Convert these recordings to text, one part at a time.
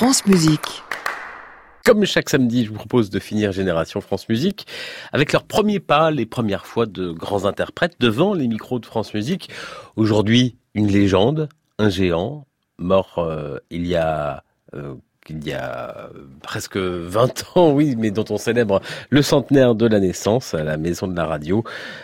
France Musique. Comme chaque samedi, je vous propose de finir Génération France Musique avec leurs premiers pas, les premières fois de grands interprètes devant les micros de France Musique. Aujourd'hui, une légende, un géant, mort euh, il y a euh, il y a presque 20 ans, oui, mais dont on célèbre le centenaire de la naissance à la Maison de la Radio.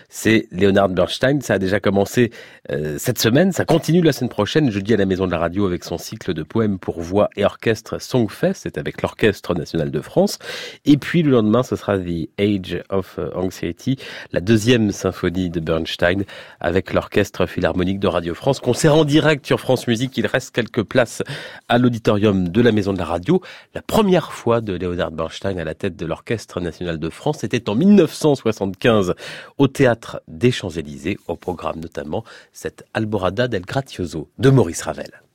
C'est Leonard Bernstein. Ça a déjà commencé euh, cette semaine. Ça continue la semaine prochaine, jeudi à la Maison de la Radio avec son cycle de poèmes pour voix et orchestre Songfest. C'est avec l'Orchestre National de France. Et puis le lendemain, ce sera The Age of Anxiety, la deuxième symphonie de Bernstein avec l'Orchestre Philharmonique de Radio France. Concert en direct sur France Musique. Il reste quelques places à l'auditorium de la Maison de la Radio. La première fois de Leonard Bernstein à la tête de l'Orchestre National de France, était en 1975 au Théâtre des Champs-Élysées, au programme notamment cette Alborada del Grazioso de Maurice Ravel.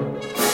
you.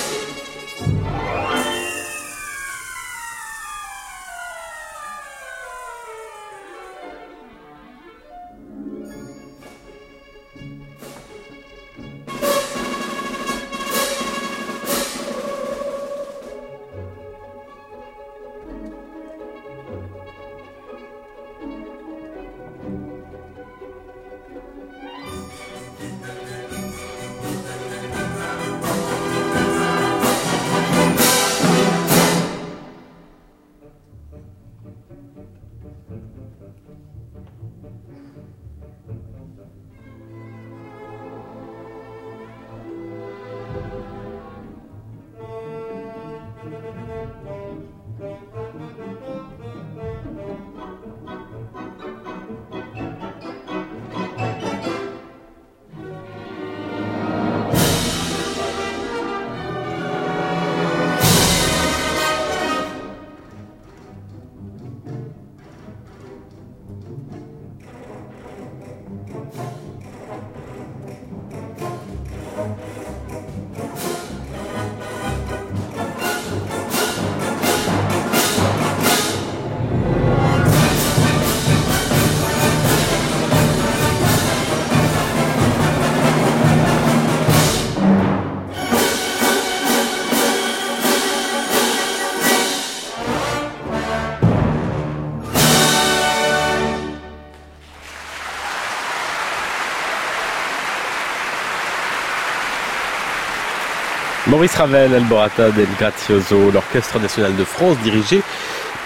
Maurice Ravel, Alborata del Grazioso, l'Orchestre national de France dirigé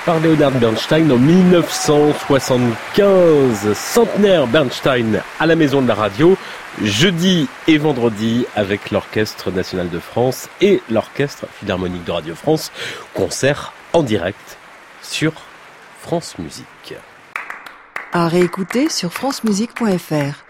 par Leonard Bernstein en 1975. Centenaire Bernstein à la Maison de la Radio, jeudi et vendredi avec l'Orchestre national de France et l'Orchestre philharmonique de Radio France. Concert en direct sur France Musique. À réécouter sur francemusique.fr.